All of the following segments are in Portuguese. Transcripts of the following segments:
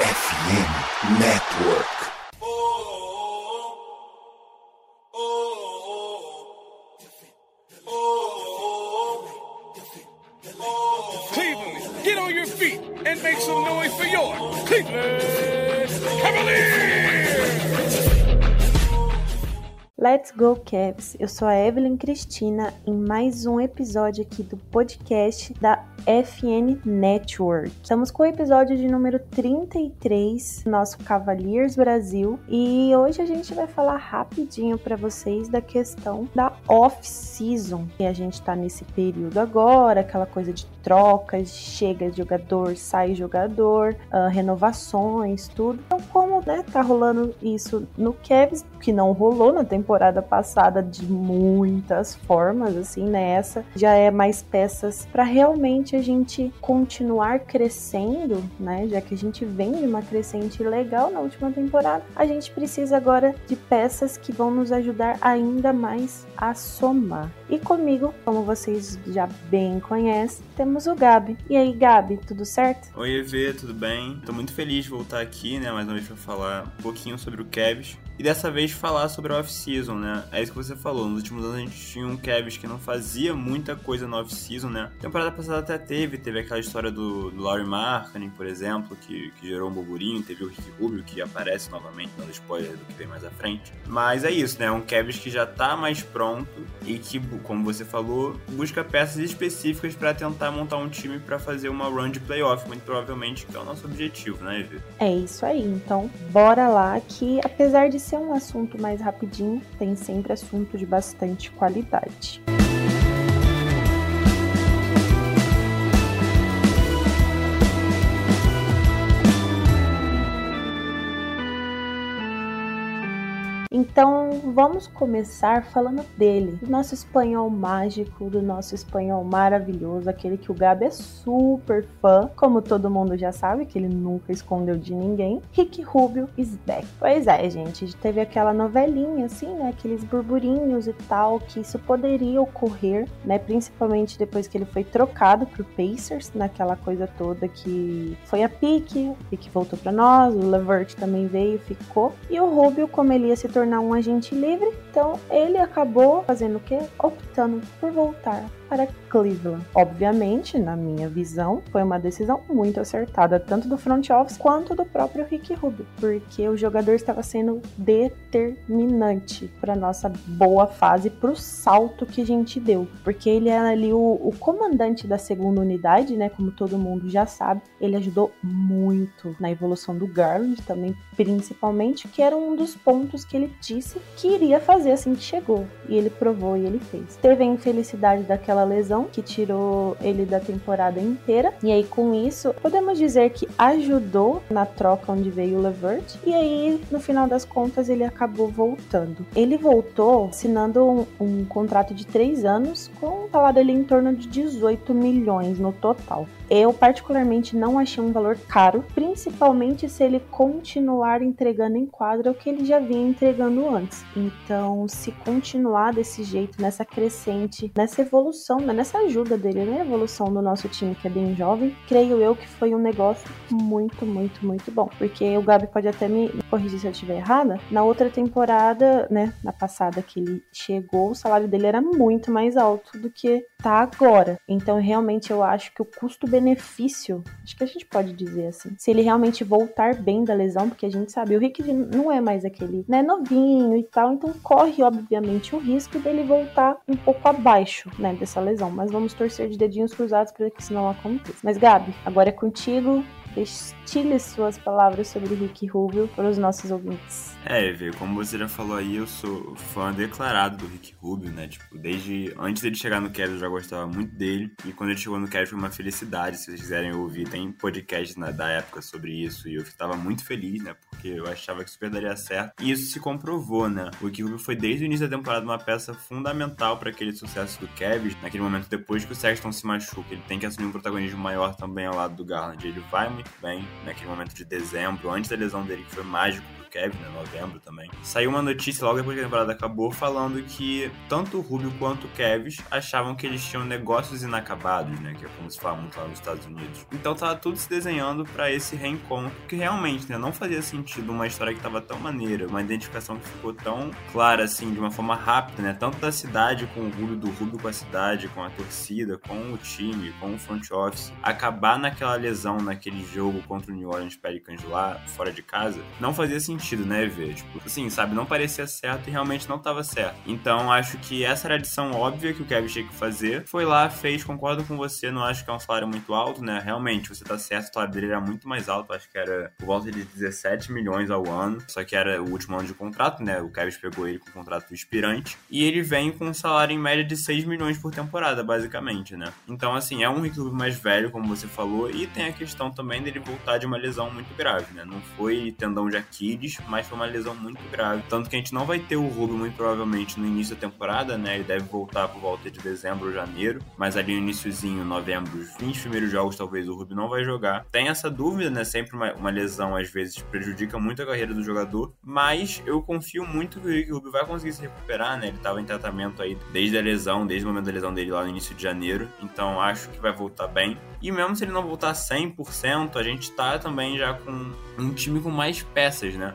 FM Network. Cleveland, get on your feet and make some noise for your Cleveland Cavaliers! Let's go Cavs! Eu sou a Evelyn Cristina em mais um episódio aqui do podcast da FN Network. Estamos com o episódio de número 33, nosso Cavaliers Brasil, e hoje a gente vai falar rapidinho para vocês da questão da off-season. E a gente tá nesse período agora, aquela coisa de trocas, chega jogador, sai jogador, uh, renovações, tudo. Então, como né, tá rolando isso no Cavs, que não rolou na temporada passada de muitas formas, assim, nessa, né? já é mais peças para realmente a gente continuar crescendo, né? Já que a gente vem de uma crescente legal na última temporada, a gente precisa agora de peças que vão nos ajudar ainda mais a somar. E comigo, como vocês já bem conhecem, temos o Gabi. E aí, Gabi, tudo certo? Oi, EV, tudo bem? Tô muito feliz de voltar aqui, né? Mais uma vez pra falar um pouquinho sobre o Cavs. E dessa vez falar sobre a off-season, né? É isso que você falou. Nos últimos anos a gente tinha um Cavs que não fazia muita coisa na off-season, né? Temporada passada até teve, teve aquela história do, do Laurie Markkinen, por exemplo, que, que gerou um burburinho. Teve o Rick Rubio, que aparece novamente, dando spoiler do que vem mais à frente. Mas é isso, né? Um Cavs que já tá mais pronto e que, como você falou, busca peças específicas para tentar montar um time para fazer uma run de playoff, muito provavelmente, que é o nosso objetivo, né, Evie? É isso aí. Então, bora lá que apesar de ser um assunto mais rapidinho, tem sempre assunto de bastante qualidade. Então vamos começar falando dele, do nosso espanhol mágico, do nosso espanhol maravilhoso, aquele que o Gabi é super fã, como todo mundo já sabe, que ele nunca escondeu de ninguém. Rick Rubio is back. Pois é, gente, teve aquela novelinha assim, né, aqueles burburinhos e tal, que isso poderia ocorrer, né, principalmente depois que ele foi trocado pro Pacers, naquela coisa toda que foi a pique, o pique voltou para nós, o Levert também veio, ficou, e o Rubio, como ele ia se tornar um agente livre, então ele acabou fazendo o quê? Optando por voltar para Cleveland. Obviamente, na minha visão, foi uma decisão muito acertada, tanto do front office quanto do próprio Rick Rubio, porque o jogador estava sendo determinante para nossa boa fase, para o salto que a gente deu, porque ele era ali o, o comandante da segunda unidade, né? Como todo mundo já sabe, ele ajudou muito na evolução do Garland, também principalmente, que era um dos pontos que ele disse que iria fazer assim que chegou, e ele provou e ele fez. Teve a infelicidade daquela aquela lesão que tirou ele da temporada inteira. E aí, com isso, podemos dizer que ajudou na troca onde veio o Levert. E aí, no final das contas, ele acabou voltando. Ele voltou assinando um, um contrato de três anos com um salário ali em torno de 18 milhões no total. Eu, particularmente, não achei um valor caro, principalmente se ele continuar entregando em quadra o que ele já vinha entregando antes. Então, se continuar desse jeito, nessa crescente, nessa evolução, né, nessa ajuda dele né, evolução do nosso time, que é bem jovem, creio eu que foi um negócio muito, muito, muito bom. Porque o Gabi pode até me corrigir se eu estiver errada. Na outra temporada, né, na passada que ele chegou, o salário dele era muito mais alto do que tá agora. Então, realmente, eu acho que o custo benefício, acho que a gente pode dizer assim, se ele realmente voltar bem da lesão, porque a gente sabe, o Rick não é mais aquele, né, novinho e tal, então corre, obviamente, o risco dele voltar um pouco abaixo, né, dessa lesão, mas vamos torcer de dedinhos cruzados para que isso não aconteça. Mas Gabi, agora é contigo, destile suas palavras sobre Rick Rubio para os nossos ouvintes. É, Eve, como você já falou aí, eu sou fã declarado do Rick Rubio, né? Tipo, desde antes dele chegar no Cavs eu já gostava muito dele. E quando ele chegou no Cavs foi uma felicidade. Se vocês quiserem ouvir, tem podcast né, da época sobre isso. E eu estava muito feliz, né? Porque eu achava que super daria certo. E isso se comprovou, né? O Rick Rubio foi desde o início da temporada uma peça fundamental para aquele sucesso do Cavs. Naquele momento, depois que o Sexton se machuca, ele tem que assumir um protagonismo maior também ao lado do Garland. Ele vai muito bem naquele momento de dezembro, antes da lesão dele, que foi mágico Kevin, né, novembro também. Saiu uma notícia logo depois que a temporada acabou falando que tanto o Rubio quanto o Kevin achavam que eles tinham negócios inacabados, né, que é como se fala muito lá nos Estados Unidos. Então tava tudo se desenhando para esse reencontro, que realmente, né, não fazia sentido uma história que tava tão maneira, uma identificação que ficou tão clara assim, de uma forma rápida, né, tanto da cidade com o Rubio, do Rubio com a cidade, com a torcida, com o time, com o front office, acabar naquela lesão naquele jogo contra o New Orleans Pelicans lá, fora de casa, não fazia sentido, né, ver, tipo, assim, sabe, não parecia certo e realmente não tava certo. Então, acho que essa era a adição óbvia que o Kevin tinha que fazer. Foi lá, fez, concordo com você, não acho que é um salário muito alto, né, realmente, você tá certo, o salário dele era muito mais alto, acho que era por volta de 17 milhões ao ano, só que era o último ano de contrato, né, o Kevin pegou ele com um contrato expirante, e ele vem com um salário em média de 6 milhões por temporada, basicamente, né. Então, assim, é um Rick mais velho, como você falou, e tem a questão também dele voltar de uma lesão muito grave, né? Não foi tendão de Aquiles, mas foi uma lesão muito grave. Tanto que a gente não vai ter o Rubio muito provavelmente no início da temporada, né? Ele deve voltar por volta de dezembro ou janeiro, mas ali no iníciozinho, novembro, os 20 primeiros jogos talvez o Rubio não vai jogar. Tem essa dúvida, né? Sempre uma, uma lesão às vezes prejudica muito a carreira do jogador, mas eu confio muito que o Rubio vai conseguir se recuperar, né? Ele estava em tratamento aí desde a lesão, desde o momento da lesão dele lá no início de janeiro, então acho que vai voltar bem. E mesmo se ele não voltar 100%, a gente tá também já com um time com mais peças, né?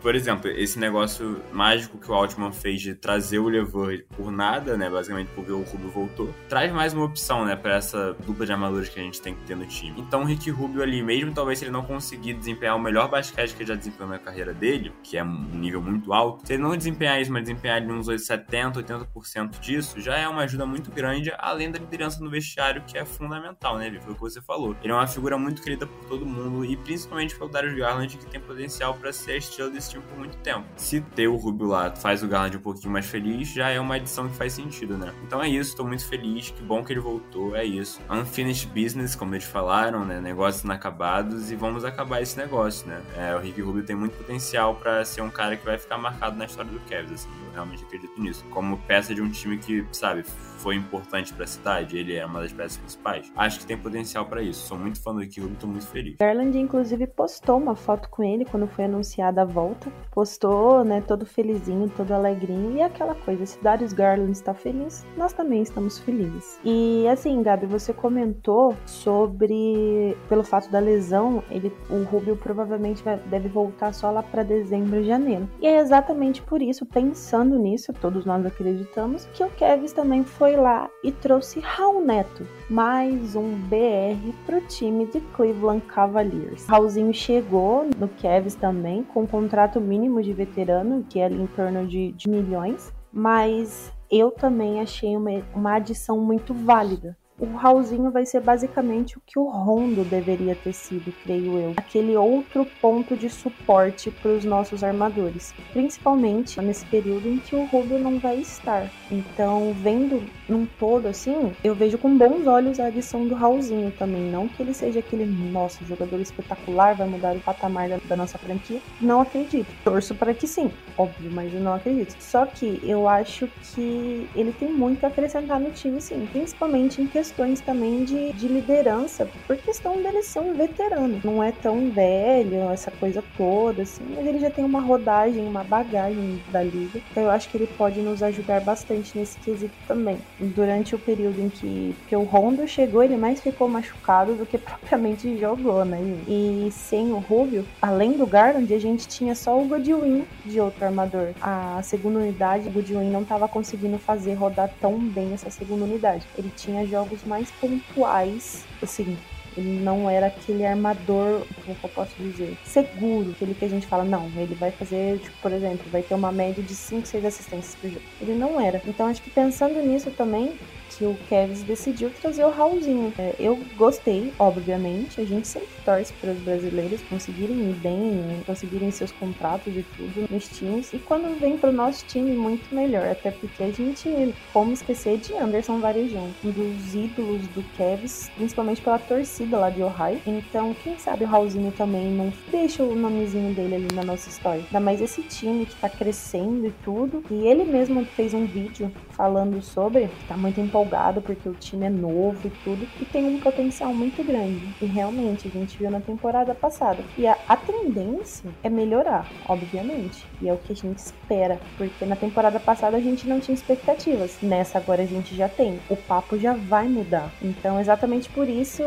Por exemplo, esse negócio mágico que o Altman fez de trazer o Levert por nada, né? Basicamente porque o Rubio voltou, traz mais uma opção, né? Pra essa dupla de amadores que a gente tem que ter no time. Então o Rick Rubio ali, mesmo talvez se ele não conseguir desempenhar o melhor basquete que ele já desempenhou na carreira dele, que é um nível muito alto, se ele não desempenhar isso, mas desempenhar ali uns 70, 80% disso, já é uma ajuda muito grande, além da liderança no vestiário, que é fundamental, né? Foi o que você falou. Ele é uma figura muito querida por todo mundo e principalmente pelo Darius Garland, que tem potencial para ser a estrela desse time por muito tempo. Se ter o Rubio lá faz o Garland um pouquinho mais feliz, já é uma adição que faz sentido, né? Então é isso, tô muito feliz, que bom que ele voltou, é isso. Unfinished business, como eles falaram, né? Negócios inacabados e vamos acabar esse negócio, né? É, o Rick Rubio tem muito potencial para ser um cara que vai ficar marcado na história do Cavs, assim, realmente acredito nisso. Como peça de um time que, sabe, foi importante para a cidade, ele é uma das peças principais. Acho que tem potencial para isso. Sou muito fã do Rubio, tô muito feliz. Garland, inclusive, postou uma foto com ele quando foi anunciada a volta. Postou, né, todo felizinho, todo alegrinho. E aquela coisa, se Darius Garland está feliz, nós também estamos felizes. E assim, Gabi, você comentou sobre, pelo fato da lesão, ele, o Rubio provavelmente vai, deve voltar só lá para dezembro, janeiro. E é exatamente por isso, pensando nisso, todos nós acreditamos, que o Kevin também foi lá e trouxe Raul Neto, mais um BR pro time de Cleveland Cavaliers. Raulzinho chegou no Cavs também com um contrato mínimo de veterano, que é ali em torno de, de milhões, mas eu também achei uma, uma adição muito válida o Raulzinho vai ser basicamente o que o Rondo deveria ter sido, creio eu. Aquele outro ponto de suporte para os nossos armadores. Principalmente nesse período em que o Rubio não vai estar. Então, vendo num todo assim, eu vejo com bons olhos a adição do Raulzinho também. Não que ele seja aquele, nosso jogador espetacular, vai mudar o patamar da, da nossa franquia. Não acredito. Torço para que sim, óbvio, mas eu não acredito. Só que eu acho que ele tem muito a acrescentar no time, sim. Principalmente em questão questões também de, de liderança, por questão dele ser um veterano. Não é tão velho, essa coisa toda, assim, mas ele já tem uma rodagem, uma bagagem da liga. Então eu acho que ele pode nos ajudar bastante nesse quesito também. Durante o período em que, que o Rondo chegou, ele mais ficou machucado do que propriamente jogou, né? E sem o Rubio, além do Garland, a gente tinha só o Godwin de outro armador. A segunda unidade, o Godwin não estava conseguindo fazer rodar tão bem essa segunda unidade. Ele tinha jogos mais pontuais, assim, ele não era aquele armador, como eu posso dizer, seguro, aquele que a gente fala, não, ele vai fazer, tipo, por exemplo, vai ter uma média de 5, 6 assistências por jogo. Ele não era. Então acho que pensando nisso também, que o Kevs decidiu trazer o Raulzinho. É, eu gostei, obviamente. A gente sempre torce para os brasileiros conseguirem ir bem, conseguirem seus contratos e tudo nos times. E quando vem para o nosso time, muito melhor. Até porque a gente, como esquecer de Anderson Varejão, um dos ídolos do Kevs, principalmente pela torcida lá de Ohio. Então, quem sabe o Raulzinho também não deixa o nomezinho dele ali na nossa história. Ainda mais esse time que tá crescendo e tudo. E ele mesmo fez um vídeo falando sobre, tá muito importante empolgado porque o time é novo e tudo, e tem um potencial muito grande. E realmente, a gente viu na temporada passada. E a, a tendência é melhorar, obviamente. E é o que a gente espera, porque na temporada passada a gente não tinha expectativas. Nessa agora a gente já tem. O papo já vai mudar. Então, exatamente por isso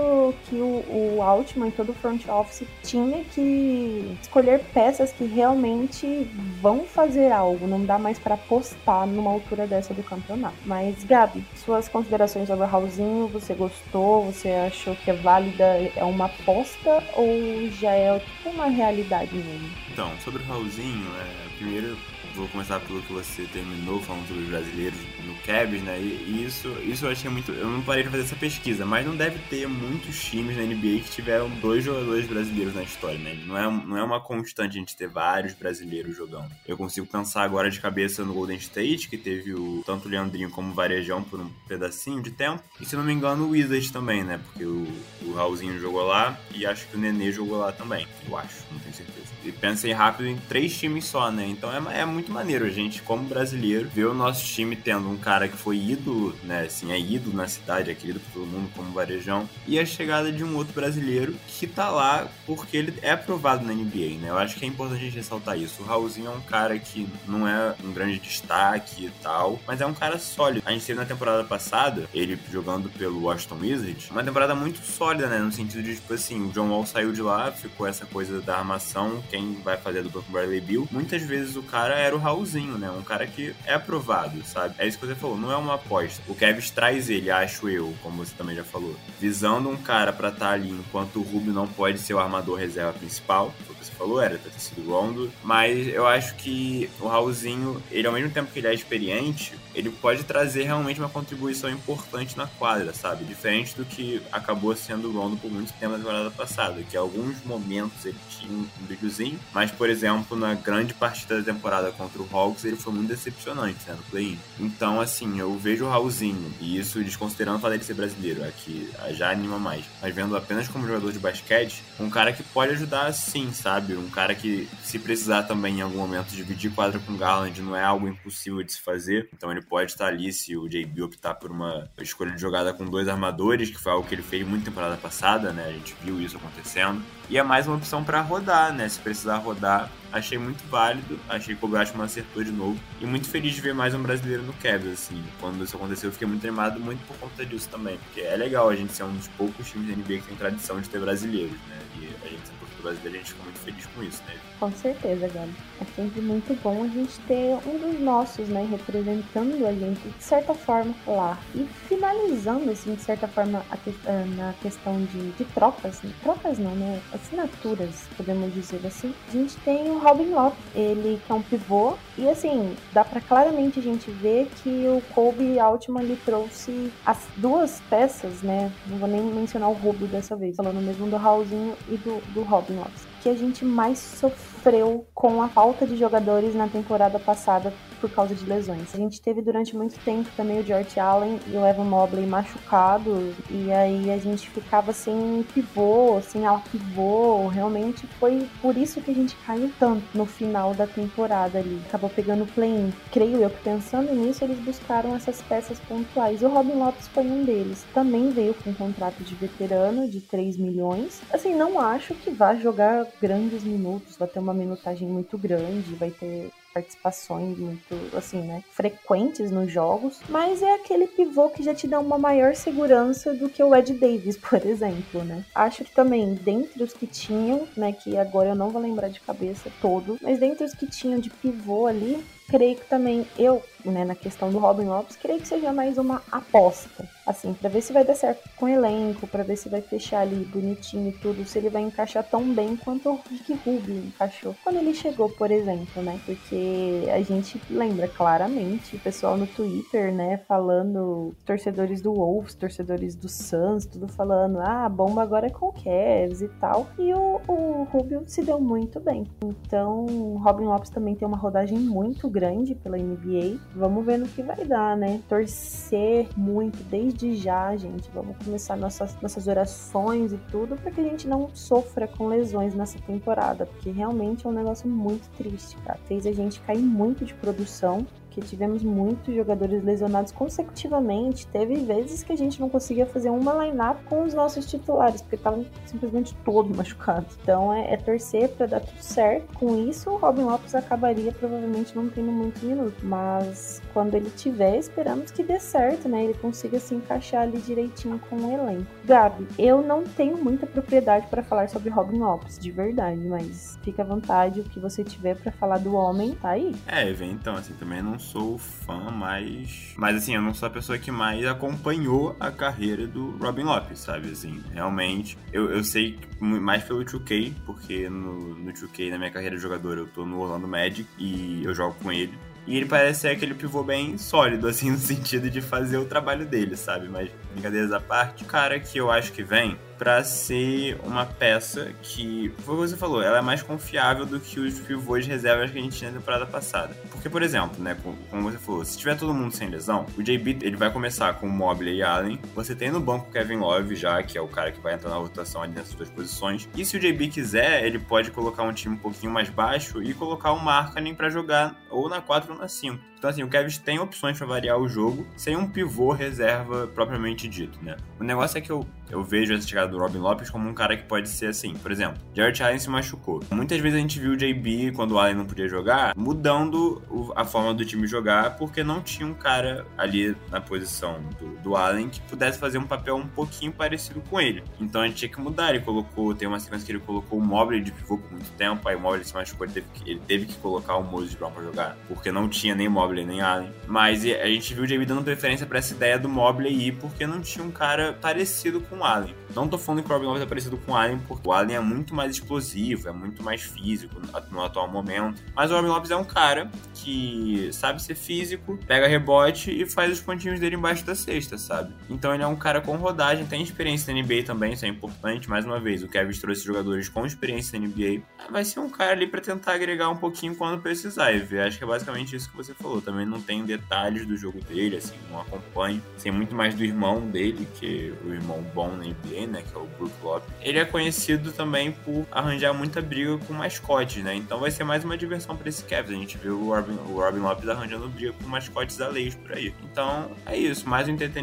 que o, o Altman e todo o front office tinha que escolher peças que realmente vão fazer algo. Não dá mais para apostar numa altura dessa do campeonato. Mas, Gabi, suas considerações sobre o Raulzinho, você gostou? Você achou que é válida? É uma aposta ou já é tipo uma realidade mesmo? Então, sobre o Raulzinho, é, primeiro vou começar pelo que você terminou falando sobre os brasileiros no Cavs, né? E isso, isso eu achei muito. Eu não parei de fazer essa pesquisa, mas não deve ter muitos times na NBA que tiveram dois jogadores brasileiros na história, né? Não é, não é uma constante a gente ter vários brasileiros jogando. Eu consigo pensar agora de cabeça no Golden State, que teve o, tanto o Leandrinho como o Varejão por um pedacinho de tempo. E se não me engano, o Wizards também, né? Porque o, o Raulzinho jogou lá e acho que o Nenê jogou lá também. Eu acho, não tenho certeza. E pensei rápido em três times só, né? Então é, é muito maneiro a gente, como brasileiro, ver o nosso time tendo um cara que foi ídolo, né? Assim, é ídolo na cidade, é querido por todo mundo como Varejão. E a chegada de um outro brasileiro que tá lá porque ele é aprovado na NBA, né? Eu acho que é importante a gente ressaltar isso. O Raulzinho é um cara que não é um grande destaque e tal, mas é um cara sólido. A gente teve na temporada passada, ele jogando pelo Washington Wizards, uma temporada muito sólida, né? No sentido de, tipo assim, o John Wall saiu de lá, ficou essa coisa da armação, quem vai fazer a dupla com o Bradley Bill. Muitas vezes o cara era o Raulzinho, né? Um cara que é aprovado, sabe? É isso que você falou, não é uma aposta. O Kevin traz ele, acho eu, como você também já falou, visando um cara para estar tá ali enquanto o Rubio não pode ser o armador reserva principal. Foi o que você falou, era ter sido Rondo. Mas eu acho que o Raulzinho, ele ao mesmo tempo que ele é experiente, ele pode trazer realmente uma contribuição importante na quadra, sabe? Diferente do que acabou sendo o Rondo por muito tempo na temporada passada, que alguns momentos ele tinha um brilhozinho, mas, por exemplo, na grande partida da temporada contra o Hawks, ele foi muito decepcionante, né, no play-in. Então, assim, eu vejo o Raulzinho, e isso desconsiderando o fato dele ser brasileiro, aqui já anima mais, mas vendo apenas como jogador de basquete, um cara que pode ajudar sim, sabe? Um cara que, se precisar também em algum momento dividir quadra com o Garland, não é algo impossível de se fazer, então ele pode estar ali se o JB optar por uma escolha de jogada com dois armadores, que foi algo que ele fez muito temporada passada, né? A gente viu isso acontecendo. E é mais uma opção para rodar, né? Se precisar rodar, achei muito válido. Achei que o Gatman acertou de novo. E muito feliz de ver mais um brasileiro no Cavs, assim. Quando isso aconteceu, eu fiquei muito animado, muito por conta disso também. Porque é legal a gente ser um dos poucos times da NBA que tem tradição de ter brasileiros, né? E a gente sempre do brasileiro, a gente fica muito feliz com isso, né? Com certeza, Gabi. É sempre muito bom a gente ter um dos nossos, né, representando a gente de certa forma lá. E finalizando, assim, de certa forma, que, ah, na questão de, de trocas, né? trocas não, né? Assinaturas, podemos dizer assim. A gente tem o Robin Lopes, ele que é um pivô, e assim, dá para claramente a gente ver que o Kobe Altman lhe trouxe as duas peças, né? Não vou nem mencionar o Rubio dessa vez, falando mesmo do Raulzinho e do, do Robin Lopes que a gente mais sofreu com a falta de jogadores na temporada passada por causa de lesões. A gente teve durante muito tempo também o George Allen e o Evan Mobley machucados, e aí a gente ficava sem pivô, sem ala pivô. Realmente foi por isso que a gente caiu tanto no final da temporada ali. Acabou pegando o play-in. Creio eu que pensando nisso, eles buscaram essas peças pontuais. E o Robin Lopes foi um deles. Também veio com um contrato de veterano de 3 milhões. Assim, não acho que vá jogar grandes minutos, vai ter uma minutagem muito grande, vai ter participações muito, assim, né, frequentes nos jogos, mas é aquele pivô que já te dá uma maior segurança do que o Ed Davis, por exemplo, né. Acho que também, dentre os que tinham, né, que agora eu não vou lembrar de cabeça todo, mas dentre os que tinham de pivô ali, creio que também eu, né, na questão do Robin Lopes, creio que seja mais uma aposta, assim, para ver se vai dar certo com o elenco, para ver se vai fechar ali bonitinho e tudo, se ele vai encaixar tão bem quanto o Rick Rubio encaixou quando ele chegou, por exemplo, né? Porque a gente lembra claramente o pessoal no Twitter, né, falando torcedores do Wolves, torcedores do Suns, tudo falando, ah, a bomba agora é com o Cavs e tal. E o, o Rubio se deu muito bem. Então, Robin Lopes também tem uma rodagem muito grande pela NBA. Vamos ver no que vai dar, né? Torcer muito desde já, gente. Vamos começar nossas, nossas orações e tudo para que a gente não sofra com lesões nessa temporada, porque realmente é um negócio muito triste, cara. Fez a gente cair muito de produção porque tivemos muitos jogadores lesionados consecutivamente. Teve vezes que a gente não conseguia fazer uma line-up com os nossos titulares, porque estavam simplesmente todos machucados. Então é, é torcer para dar tudo certo. Com isso, o Robin Lopes acabaria provavelmente não tendo muito minuto, mas quando ele tiver, esperamos que dê certo, né? Ele consiga se encaixar ali direitinho com o elenco. Gabi, eu não tenho muita propriedade para falar sobre Robin Lopes, de verdade, mas fica à vontade, o que você tiver para falar do homem, tá aí. É, então, assim, também não sou fã, mas. Mas, assim, eu não sou a pessoa que mais acompanhou a carreira do Robin Lopes, sabe? Assim, realmente. Eu, eu sei mais pelo 2K, porque no, no 2K, na minha carreira de jogador, eu tô no Orlando Magic e eu jogo com ele. E ele parece ser aquele pivô bem sólido, assim, no sentido de fazer o trabalho dele, sabe? Mas, brincadeiras à parte, o cara que eu acho que vem para ser uma peça que, o que você falou, ela é mais confiável do que os pivôs reservas que a gente tinha na temporada passada. Porque, por exemplo, né, como você falou, se tiver todo mundo sem lesão, o JB ele vai começar com Mobley e Allen. Você tem no banco o Kevin Love já, que é o cara que vai entrar na rotação ali nessas duas posições. E se o JB quiser, ele pode colocar um time um pouquinho mais baixo e colocar o Markkanen para jogar ou na 4 ou na 5. Então, assim, o Kevin tem opções para variar o jogo sem um pivô reserva propriamente dito, né? O negócio é que eu, eu vejo essa chegada do Robin Lopes como um cara que pode ser assim. Por exemplo, Jared Allen se machucou. Muitas vezes a gente viu o JB, quando o Allen não podia jogar, mudando a forma do time jogar, porque não tinha um cara ali na posição do, do Allen que pudesse fazer um papel um pouquinho parecido com ele. Então a gente tinha que mudar. Ele colocou, tem uma sequência que ele colocou o Mobley de pivô por muito tempo, aí o Mobley se machucou, ele teve que, ele teve que colocar o Moses Brown pra jogar, porque não tinha nem Mobley nem Allen. Mas a gente viu o JB dando preferência para essa ideia do Mobley ir porque não tinha um cara parecido com o Allen. Não tô falando que o Robin Lopes é parecido com o Allen, porque o Allen é muito mais explosivo, é muito mais físico no atual momento. Mas o Robin Lopes é um cara que sabe ser físico, pega rebote e faz os pontinhos dele embaixo da cesta, sabe? Então ele é um cara com rodagem, tem experiência na NBA também, isso é importante. Mais uma vez, o Kevin trouxe jogadores com experiência na NBA. Vai ser um cara ali para tentar agregar um pouquinho quando precisar. E acho que é basicamente isso que você falou. Também não tenho detalhes do jogo dele, assim, não acompanho. Sei muito mais do irmão dele, que é o irmão bom na NBA, né? Que é o Brook Lopes. Ele é conhecido também por arranjar muita briga com mascotes, né? Então vai ser mais uma diversão para esse Cavs. A gente viu o Robin, o Robin Lopes arranjando briga com mascotes alheios por aí. Então é isso, mais um entretenimento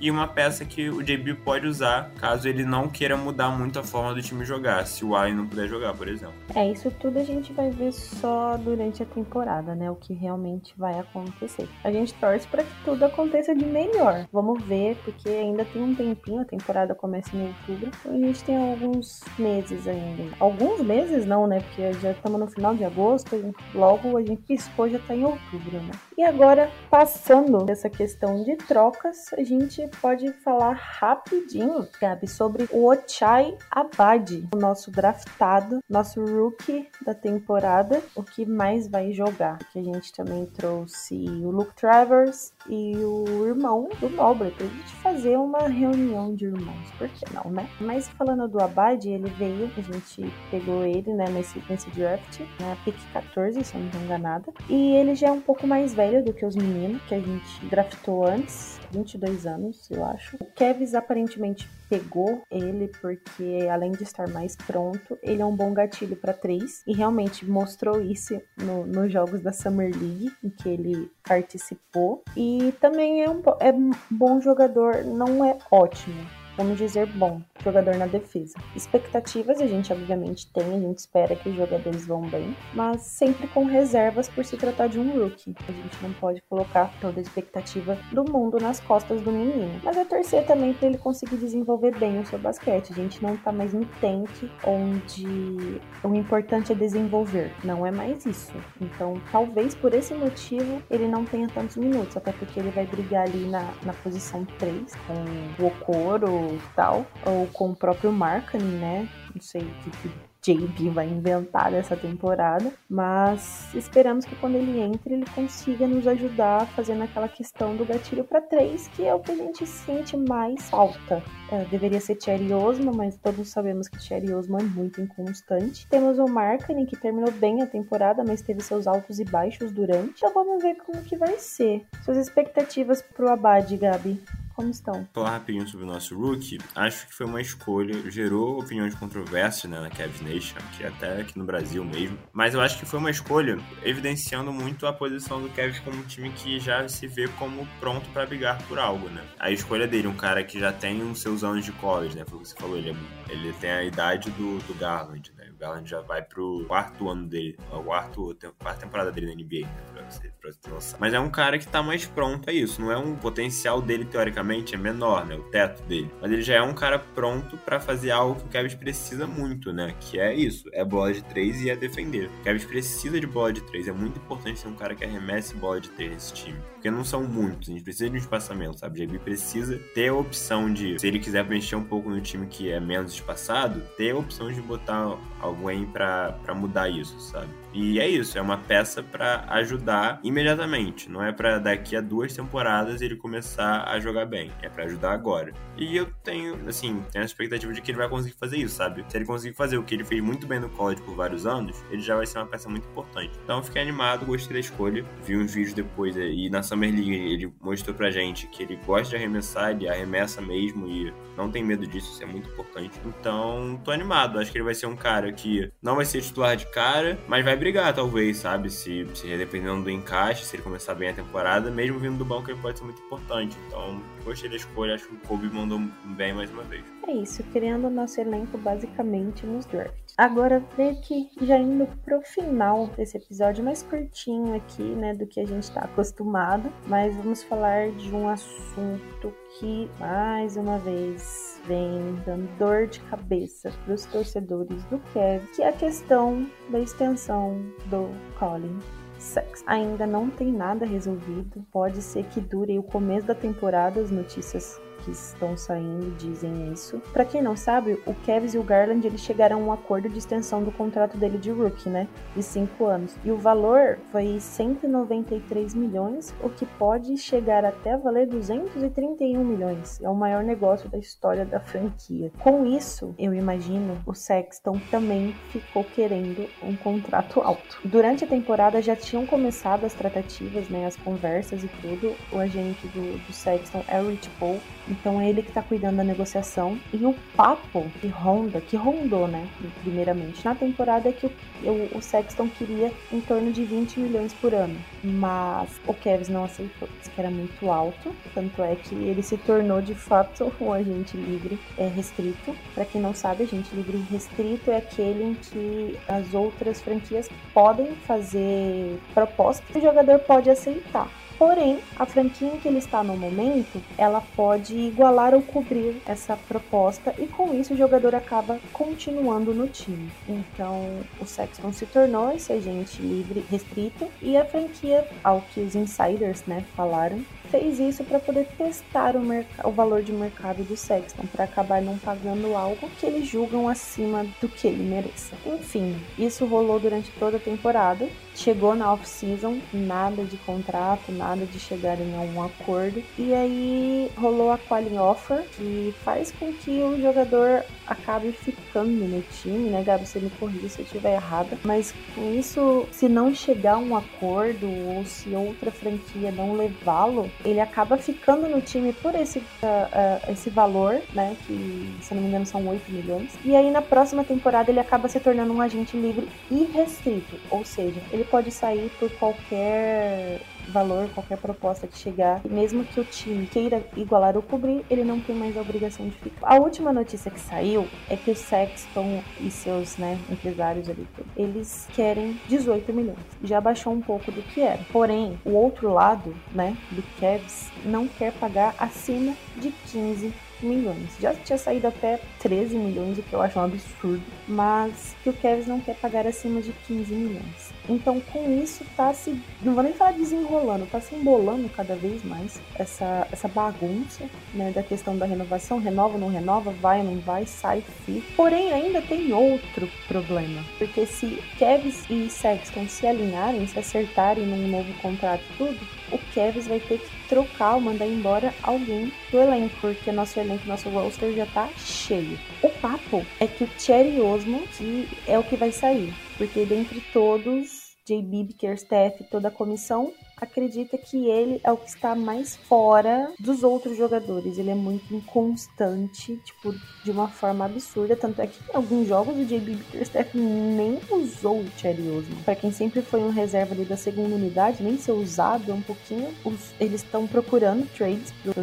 e uma peça que o JB pode usar caso ele não queira mudar muito a forma do time jogar, se o Allen não puder jogar, por exemplo. É, isso tudo a gente vai ver só durante a temporada, né? O que realmente vai acontecer. A gente torce para que tudo aconteça de melhor. Vamos ver, porque ainda tem um tempinho, a temporada começa em outubro, então a gente tem alguns meses ainda. Alguns meses não, né? Porque já estamos no final de agosto, logo a gente piscou, já tá em outubro, né? E agora, passando dessa questão de trocas, a gente pode falar rapidinho, Gabi, sobre o Ochai Abadi, o nosso draftado, nosso rookie da temporada, o que mais vai jogar. Que a gente também trouxe o Luke Travers e o irmão do Nobre pra gente fazer uma reunião de irmãos, por que não, né? Mas falando do Abad, ele veio, a gente pegou ele, né, nesse, nesse draft, na pick 14, se eu não tô enganada, e ele já é um pouco mais velho do que os meninos que a gente draftou antes, 22 anos, eu acho. O Kevs aparentemente pegou ele porque, além de estar mais pronto, ele é um bom gatilho para três e realmente mostrou isso no, nos jogos da Summer League em que ele participou. E também é um, é um bom jogador, não é ótimo, vamos dizer, bom jogador na defesa. Expectativas a gente obviamente tem, a gente espera que os jogadores vão bem, mas sempre com reservas por se tratar de um rookie. A gente não pode colocar toda a expectativa do mundo nas costas do menino. Mas é torcer também para ele conseguir desenvolver bem o seu basquete. A gente não tá mais no tanque onde o importante é desenvolver, não é mais isso. Então, talvez por esse motivo ele não tenha tantos minutos, até porque ele vai brigar ali na, na posição 3 com o Okoro tal, ou com o próprio Markkanen, né? Não sei o que, que JB vai inventar dessa temporada, mas esperamos que quando ele entre ele consiga nos ajudar fazendo aquela questão do gatilho para três, que é o que a gente sente mais falta. É, deveria ser Thierry Osmo, mas todos sabemos que Thierry Osmo é muito inconstante. Temos o Markkanen, que terminou bem a temporada, mas teve seus altos e baixos durante. Então vamos ver como que vai ser. Suas expectativas pro Abad, Gabi? Como estão? Falar rapidinho sobre o nosso rookie, acho que foi uma escolha, gerou opiniões controversas né, na Cavs Nation, que até aqui no Brasil mesmo, mas eu acho que foi uma escolha evidenciando muito a posição do Cavs como um time que já se vê como pronto para brigar por algo, né? A escolha dele, um cara que já tem os seus anos de college, né? Foi o que você falou, ele, é, ele tem a idade do, do Garland, né? Garland já vai pro quarto ano dele, a quarto, quarta temporada dele na NBA, né? Pra você, pra você. Mas é um cara que tá mais pronto a isso, não é um potencial dele, teoricamente, é menor, né? O teto dele. Mas ele já é um cara pronto para fazer algo que o Cavs precisa muito, né? Que é isso, é bola de três e é defender. O Cavs precisa de bola de três, é muito importante ser um cara que arremesse bola de três nesse time. Porque não são muitos, a gente precisa de um espaçamento, sabe? O JB precisa ter a opção de, se ele quiser mexer um pouco no time que é menos espaçado, ter a opção de botar alguém para mudar isso, sabe? E é isso, é uma peça para ajudar imediatamente, não é para daqui a duas temporadas ele começar a jogar bem, é para ajudar agora. E eu tenho, assim, tenho a expectativa de que ele vai conseguir fazer isso, sabe? Se ele conseguir fazer o que ele fez muito bem no college por vários anos, ele já vai ser uma peça muito importante. Então fiquei animado, gostei da escolha, vi uns vídeos depois e na Summer League ele mostrou pra gente que ele gosta de arremessar, ele arremessa mesmo e não tem medo disso, isso é muito importante. Então, tô animado, acho que ele vai ser um cara que não vai ser titular de cara, mas vai brigar, talvez, sabe? Se, se dependendo do encaixe, se ele começar bem a temporada, mesmo vindo do banco, ele pode ser muito importante. Então, gostei da escolha, acho que o Kobe mandou bem mais uma vez. É isso, criando o nosso elenco basicamente nos drafts. Agora, meio que já indo pro final desse episódio mais curtinho aqui, né, do que a gente tá acostumado, mas vamos falar de um assunto que, mais uma vez, vem dando dor de cabeça para os torcedores do Kev, que é a questão da extensão do Colin Sex. Ainda não tem nada resolvido. Pode ser que dure o começo da temporada, as notícias que estão saindo dizem isso. Para quem não sabe, o Kevs e o Garland eles chegaram a um acordo de extensão do contrato dele de rookie, né? De 5 anos. E o valor foi 193 milhões, o que pode chegar até valer 231 milhões. É o maior negócio da história da franquia. Com isso, eu imagino, o Sexton também ficou querendo um contrato alto. Durante a temporada já tinham começado as tratativas, né? As conversas e tudo. O agente do, do Sexton é o Rich Paul então é ele que tá cuidando da negociação. E o papo que ronda, que rondou, né, primeiramente, na temporada é que o, o, o Sexton queria em torno de 20 milhões por ano. Mas o Kevs não aceitou, disse que era muito alto. Tanto é que ele se tornou de fato um agente livre é, restrito. Para quem não sabe, agente livre restrito é aquele em que as outras franquias podem fazer propostas que o jogador pode aceitar. Porém, a franquia em que ele está no momento, ela pode igualar ou cobrir essa proposta e com isso o jogador acaba continuando no time. Então, o Sexton se tornou esse agente livre restrito e a franquia, ao que os insiders, né, falaram, fez isso para poder testar o, o, valor de mercado do Sexton, para acabar não pagando algo que eles julgam acima do que ele mereça. Enfim, isso rolou durante toda a temporada. Chegou na off-season, nada de contrato, nada de chegar em algum acordo. E aí rolou a qualifying offer, que faz com que o jogador acabe ficando no time, né, Gabi? Você me corrija se eu estiver errada. Mas com isso, se não chegar a um acordo ou se outra franquia não levá-lo, ele acaba ficando no time por esse, uh, uh, esse valor, né? Que, se não me engano, são 8 milhões. E aí, na próxima temporada, ele acaba se tornando um agente livre irrestrito. Ou seja, ele pode sair por qualquer valor, qualquer proposta que chegar, mesmo que o time queira igualar ou cobrir, ele não tem mais a obrigação de ficar. A última notícia que saiu é que o Sexton e seus né, empresários ali, eles querem 18 milhões. Já baixou um pouco do que era. Porém, o outro lado, né, do Cavs, não quer pagar acima de 15 milhões. Já tinha saído até 13 milhões, o que eu acho um absurdo, mas que o Kevs não quer pagar acima de 15 milhões. Então, com isso, tá se. Não vou nem falar desenrolando, tá se embolando cada vez mais essa, essa bagunça, né? Da questão da renovação: renova, não renova, vai, não vai, sai, fica. Porém, ainda tem outro problema. Porque se Kevs e Sexton se alinharem, se acertarem num novo contrato tudo, o Kevs vai ter que trocar ou mandar embora alguém do elenco, porque nosso elenco, nosso roster já tá cheio. O papo é que o Cherry Osmo que é o que vai sair, porque dentre todos JB, Bickerstaff, toda a comissão, acredita que ele é o que está mais fora dos outros jogadores. Ele é muito inconstante, tipo, de uma forma absurda. Tanto é que em alguns jogos o JB Bickerstaff nem usou o Cherry Osman. Pra quem sempre foi um reserva ali da segunda unidade, nem ser usado é um pouquinho. Os, eles estão procurando trades pro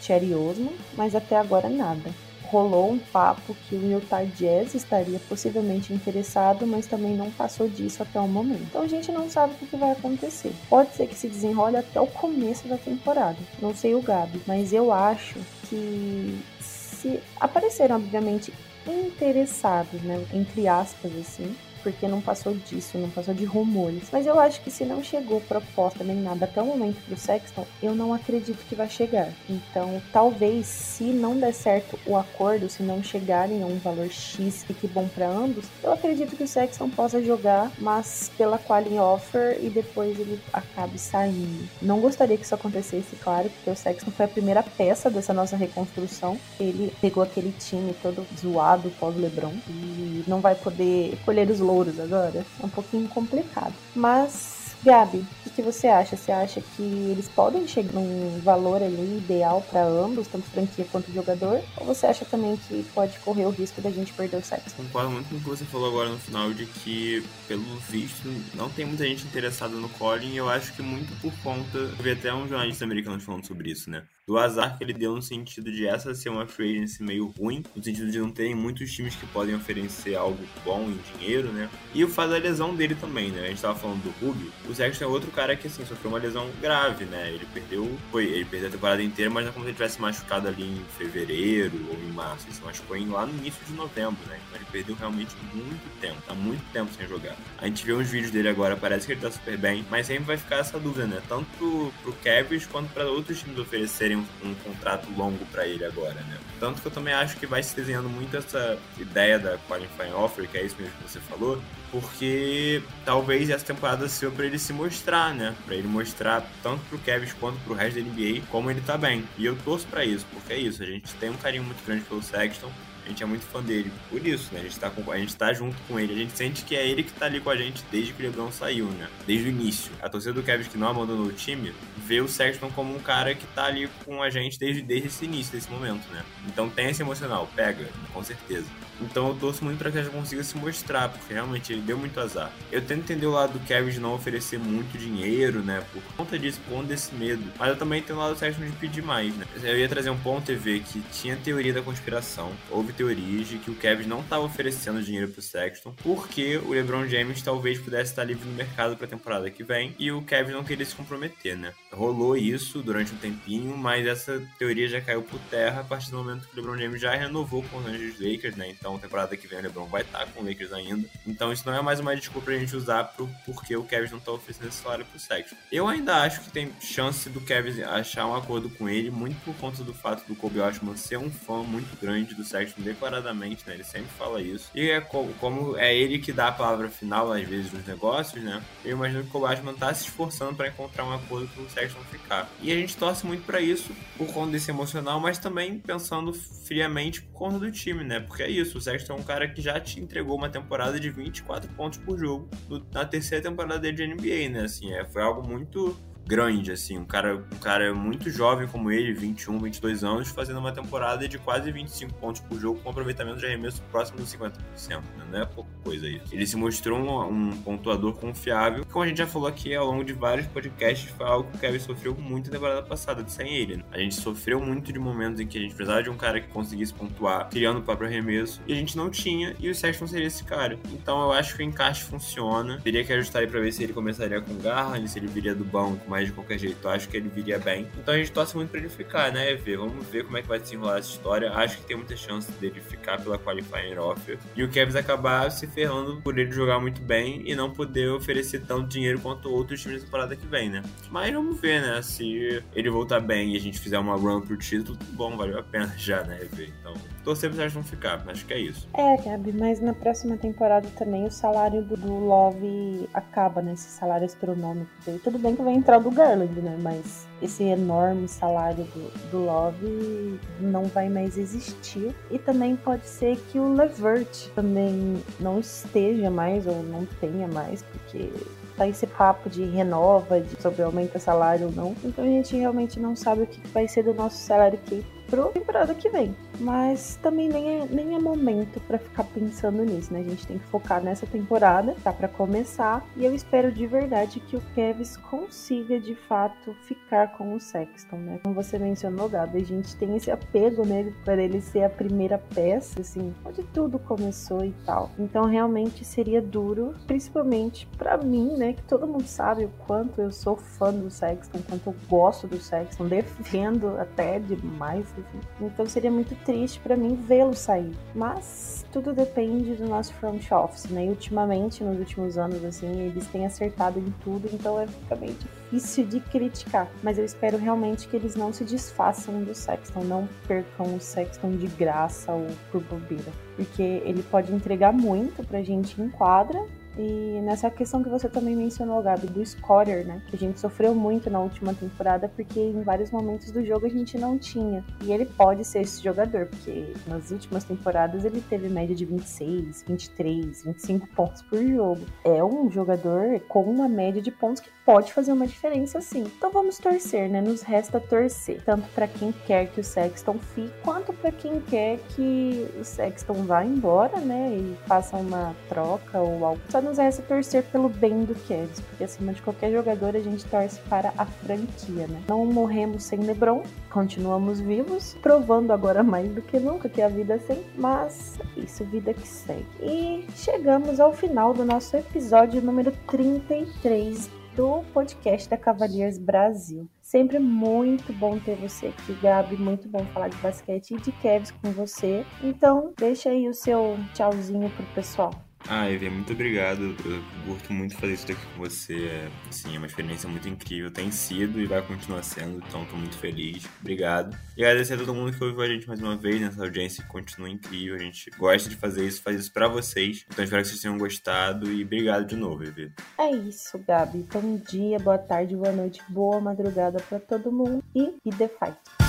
Cherry Osman, mas até agora nada rolou um papo que o Utah Jazz estaria possivelmente interessado, mas também não passou disso até o momento. Então a gente não sabe o que vai acontecer. Pode ser que se desenrole até o começo da temporada. Não sei o Gabi, mas eu acho que se apareceram, obviamente, interessados, né? Entre aspas, assim, porque não passou disso, não passou de rumores. Mas eu acho que se não chegou proposta nem nada até o momento pro Sexton, eu não acredito que vai chegar. Então, talvez se não der certo o acordo, se não chegarem a um valor X que bom para ambos, eu acredito que o Sexton possa jogar, mas pela quality offer e depois ele acabe saindo. Não gostaria que isso acontecesse, claro, porque o Sexton foi a primeira peça dessa nossa reconstrução. Ele pegou aquele time todo zoado pós-LeBron e não vai poder colher os louros agora. É um pouquinho complicado. Mas Gabi, o que você acha? Você acha que eles podem chegar num valor ali ideal para ambos, tanto franquia quanto jogador? Ou você acha também que pode correr o risco da gente perder o sexo? Concordo muito com o que você falou agora no final, de que, pelo visto, não tem muita gente interessada no Colin. E eu acho que muito por conta. Eu vi até um jornalista americano falando sobre isso, né? Do azar que ele deu no sentido de essa ser uma free agency meio ruim, no sentido de não terem muitos times que podem oferecer algo bom em dinheiro, né? E o fato da lesão dele também, né? A gente tava falando do Rubio. O Sexton é outro cara que, assim, sofreu uma lesão grave, né? Ele perdeu, foi, ele perdeu a temporada inteira, mas não é como se ele tivesse machucado ali em fevereiro ou em março. Ele se machucou em, lá no início de novembro, né? Então ele perdeu realmente muito tempo, tá muito tempo sem jogar. A gente vê uns vídeos dele agora, parece que ele tá super bem, mas sempre vai ficar essa dúvida, né? Tanto pro, pro Cavs quanto para outros times oferecerem um, contrato longo para ele agora, né? Tanto que eu também acho que vai se desenhando muito essa ideia da qualifying offer, que é isso mesmo que você falou, porque talvez essa temporada seja para ele se mostrar, né? Para ele mostrar tanto pro Kevin quanto pro resto da NBA como ele tá bem. E eu torço para isso, porque é isso, a gente tem um carinho muito grande pelo Sexton, gente é muito fã dele por isso, né? A gente, tá com, a gente tá junto com ele. A gente sente que é ele que tá ali com a gente desde que o LeBron saiu, né? Desde o início. A torcida do Kevin que não abandonou o time vê o Sexton como um cara que tá ali com a gente desde, desde esse início, desse momento, né? Então tem esse emocional, pega, com certeza. Então eu torço muito para que gente consiga se mostrar, porque realmente ele deu muito azar. Eu tento entender o lado do Kevin de não oferecer muito dinheiro, né? Por conta disso, por conta desse medo. Mas eu também tenho o lado do Sexton de pedir mais, né? Eu ia trazer um ponto TV que tinha teoria da conspiração. Houve teorias de que o Kevin não estava oferecendo dinheiro pro Sexton, porque o LeBron James talvez pudesse estar livre no mercado pra temporada que vem e o Kevin não queria se comprometer, né? Rolou isso durante um tempinho, mas essa teoria já caiu por terra a partir do momento que o LeBron James já renovou com os Angeles Lakers, né? Então, temporada que vem o LeBron vai estar com o Lakers ainda. Então, isso não é mais uma desculpa pra gente usar pro porque o Kevin não tá oferecendo esse salário pro Sexton. Eu ainda acho que tem chance do Kevin achar um acordo com ele, muito por conta do fato do Kobe Osman ser um fã muito grande do Sexton declaradamente, né? Ele sempre fala isso. E é como, como é ele que dá a palavra final, às vezes, nos negócios, né? Eu imagino que o Kobe Osman tá se esforçando para encontrar um acordo com o Sexton ficar. E a gente torce muito para isso, por conta desse emocional, mas também pensando friamente por conta do time, né? Porque é isso, o Sexton é um cara que já te entregou uma temporada de 24 pontos por jogo na terceira temporada dele de NBA, né? Assim, é, foi algo muito grande, assim, um cara, um cara muito jovem como ele, 21, 22 anos, fazendo uma temporada de quase 25 pontos por jogo com aproveitamento de arremesso próximo dos 50%, né? não é pouca coisa isso. Ele se mostrou um, um, pontuador confiável, como a gente já falou aqui ao longo de vários podcasts, foi algo que o Kevin sofreu muito na temporada passada, sem ele. Né? A gente sofreu muito de momentos em que a gente precisava de um cara que conseguisse pontuar, criando o próprio arremesso, e a gente não tinha, e o Sexton seria esse cara. Então eu acho que o encaixe funciona, teria que ajustar aí pra ver se ele começaria com Garland, se ele viria do banco mais de qualquer jeito. Acho que ele viria bem. Então a gente torce muito pra ele ficar, né? Ver. Vamos ver como é que vai desenrolar essa história. Acho que tem muita chance dele ficar pela qualifying offer. E o Kevs acabar se ferrando por ele jogar muito bem e não poder oferecer tanto dinheiro quanto outros times da temporada que vem, né? Mas vamos ver, né? Se ele voltar bem e a gente fizer uma run pro título, bom, valeu a pena já, né? Ver. Então, torcer pra eles não ficar. Acho que é isso. É, Gabi, mas na próxima temporada também o salário do Love acaba, né? Esse salário astronômico dele. Tudo bem que vai entrar do Garland né? Mas esse enorme salário do, do Love não vai mais existir. E também pode ser que o Levert também não esteja mais ou não tenha mais, porque tá esse papo de renova, de sobre aumenta salário ou não. Então a gente realmente não sabe o que vai ser do nosso salário aqui pro temporada que vem. Mas também nem é, nem é momento para ficar pensando nisso, né? A gente tem que focar nessa temporada, tá para começar, e eu espero de verdade que o Kevs consiga de fato ficar com o Sexton, né? Como você mencionou, Gabi, a gente tem esse apego nele para ele ser a primeira peça, assim, onde tudo começou e tal. Então realmente seria duro, principalmente para mim, né? Que todo mundo sabe o quanto eu sou fã do Sexton, quanto eu gosto do Sexton, defendo até demais, assim. Então seria muito triste para mim vê-lo sair. Mas tudo depende do nosso front office, né? E ultimamente, nos últimos anos, assim, eles têm acertado em tudo, então é meio difícil de criticar. Mas eu espero realmente que eles não se desfaçam do Sexton, não percam o Sexton de graça ou por bobeira. Porque ele pode entregar muito pra gente em quadra, e nessa questão que você também mencionou, Gabi, do scorer, né? Que a gente sofreu muito na última temporada porque em vários momentos do jogo a gente não tinha. E ele pode ser esse jogador, porque nas últimas temporadas ele teve média de 26, 23, 25 pontos por jogo. É um jogador com uma média de pontos que pode fazer uma diferença sim. Então vamos torcer, né? Nos resta torcer, tanto para quem quer que o Sexton fique, quanto para quem quer que o Sexton vá embora, né? E faça uma troca ou algo. Só nos resta torcer pelo bem do Cavs, porque acima de qualquer jogador a gente torce para a franquia, né? Não morremos sem LeBron, continuamos vivos, provando agora mais do que nunca que a vida é sem, mas isso, vida que segue. E chegamos ao final do nosso episódio número 33 do podcast da Cavaliers Brasil. Sempre muito bom ter você aqui, Gabi. Muito bom falar de basquete e de Kevs com você. Então, deixa aí o seu tchauzinho pro pessoal. Ah, Evie, muito obrigado. Eu curto muito fazer isso aqui com você. É, assim, é uma experiência muito incrível. Tem sido e vai continuar sendo, então tô muito feliz. Obrigado. E agradecer a todo mundo que ouviu a gente mais uma vez nessa audiência que continua incrível. A gente gosta de fazer isso, faz isso pra vocês. Então espero que vocês tenham gostado e obrigado de novo, Evie. É isso, Gabi. Bom dia, boa tarde, boa noite, boa madrugada para todo mundo e, e The Fight.